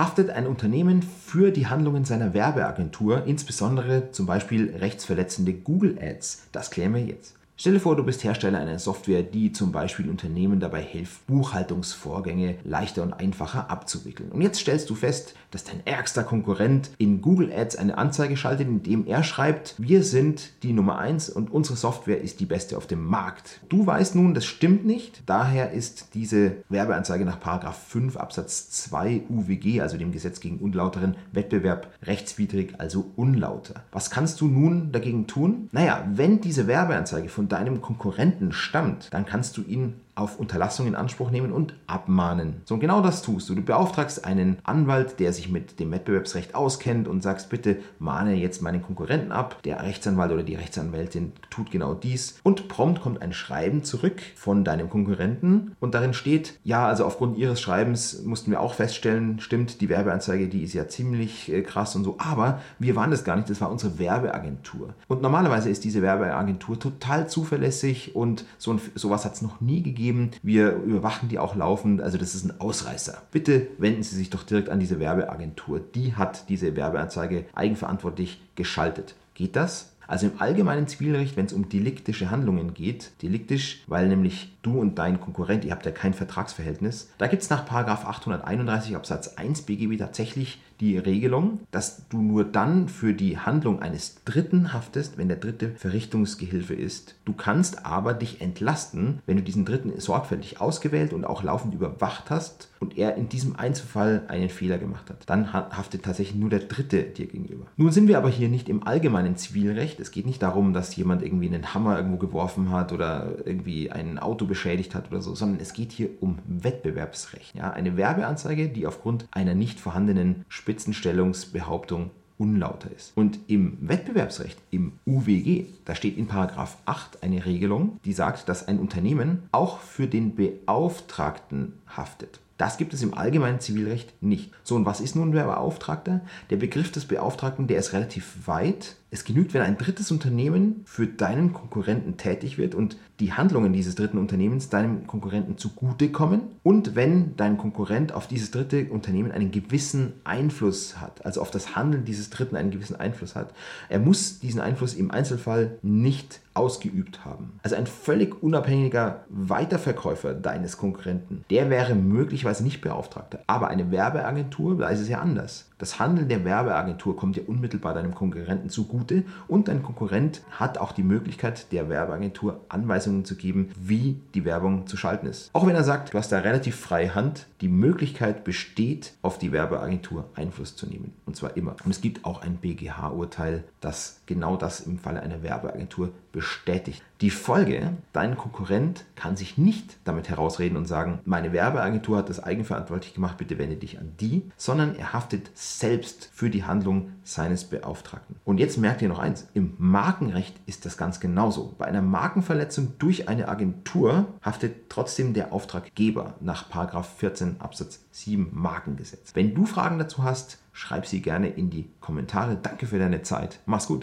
Haftet ein Unternehmen für die Handlungen seiner Werbeagentur, insbesondere zum Beispiel rechtsverletzende Google Ads? Das klären wir jetzt. Stelle vor, du bist Hersteller einer Software, die zum Beispiel Unternehmen dabei hilft, Buchhaltungsvorgänge leichter und einfacher abzuwickeln. Und jetzt stellst du fest, dass dein ärgster Konkurrent in Google Ads eine Anzeige schaltet, in dem er schreibt, wir sind die Nummer 1 und unsere Software ist die beste auf dem Markt. Du weißt nun, das stimmt nicht. Daher ist diese Werbeanzeige nach 5 Absatz 2 UWG, also dem Gesetz gegen unlauteren Wettbewerb, rechtswidrig, also unlauter. Was kannst du nun dagegen tun? Naja, wenn diese Werbeanzeige von deinem Konkurrenten stammt, dann kannst du ihn auf Unterlassung in Anspruch nehmen und abmahnen. So, und genau das tust du. Du beauftragst einen Anwalt, der sich mit dem Wettbewerbsrecht auskennt und sagst, bitte mahne jetzt meinen Konkurrenten ab. Der Rechtsanwalt oder die Rechtsanwältin tut genau dies. Und prompt kommt ein Schreiben zurück von deinem Konkurrenten und darin steht, ja, also aufgrund ihres Schreibens mussten wir auch feststellen, stimmt, die Werbeanzeige, die ist ja ziemlich äh, krass und so, aber wir waren das gar nicht, das war unsere Werbeagentur. Und normalerweise ist diese Werbeagentur total zuverlässig und so, sowas hat es noch nie gegeben geben. Wir überwachen die auch laufend. Also das ist ein Ausreißer. Bitte wenden Sie sich doch direkt an diese Werbeagentur. Die hat diese Werbeanzeige eigenverantwortlich geschaltet. Geht das? Also im allgemeinen Zivilrecht, wenn es um deliktische Handlungen geht, deliktisch, weil nämlich du und dein Konkurrent, ihr habt ja kein Vertragsverhältnis, da gibt es nach 831 Absatz 1 BGB tatsächlich die Regelung, dass du nur dann für die Handlung eines Dritten haftest, wenn der Dritte Verrichtungsgehilfe ist. Du kannst aber dich entlasten, wenn du diesen Dritten sorgfältig ausgewählt und auch laufend überwacht hast und er in diesem Einzelfall einen Fehler gemacht hat. Dann haftet tatsächlich nur der Dritte dir gegenüber. Nun sind wir aber hier nicht im allgemeinen Zivilrecht. Es geht nicht darum, dass jemand irgendwie einen Hammer irgendwo geworfen hat oder irgendwie ein Auto beschädigt hat oder so, sondern es geht hier um Wettbewerbsrecht. Ja, eine Werbeanzeige, die aufgrund einer nicht vorhandenen Spitzenstellungsbehauptung unlauter ist. Und im Wettbewerbsrecht, im UWG, da steht in Paragraph 8 eine Regelung, die sagt, dass ein Unternehmen auch für den Beauftragten haftet. Das gibt es im allgemeinen Zivilrecht nicht. So, und was ist nun der Beauftragter? Der Begriff des Beauftragten, der ist relativ weit. Es genügt, wenn ein drittes Unternehmen für deinen Konkurrenten tätig wird und die Handlungen dieses dritten Unternehmens deinem Konkurrenten zugutekommen und wenn dein Konkurrent auf dieses dritte Unternehmen einen gewissen Einfluss hat, also auf das Handeln dieses dritten einen gewissen Einfluss hat. Er muss diesen Einfluss im Einzelfall nicht ausgeübt haben. Also ein völlig unabhängiger Weiterverkäufer deines Konkurrenten, der wäre möglicherweise nicht Beauftragter. Aber eine Werbeagentur, da ist es ja anders. Das Handeln der Werbeagentur kommt ja unmittelbar deinem Konkurrenten zugute und dein Konkurrent hat auch die Möglichkeit, der Werbeagentur Anweisungen zu geben, wie die Werbung zu schalten ist. Auch wenn er sagt, du hast da relativ freie Hand, die Möglichkeit besteht, auf die Werbeagentur Einfluss zu nehmen. Und zwar immer. Und es gibt auch ein BGH-Urteil, das genau das im Falle einer Werbeagentur bestätigt. Die Folge, dein Konkurrent kann sich nicht damit herausreden und sagen, meine Werbeagentur hat das eigenverantwortlich gemacht, bitte wende dich an die, sondern er haftet selbst für die Handlung seines Beauftragten. Und jetzt merkt ihr noch eins, im Markenrecht ist das ganz genauso. Bei einer Markenverletzung durch eine Agentur haftet trotzdem der Auftraggeber nach 14 Absatz 7 Markengesetz. Wenn du Fragen dazu hast, schreib sie gerne in die Kommentare. Danke für deine Zeit. Mach's gut.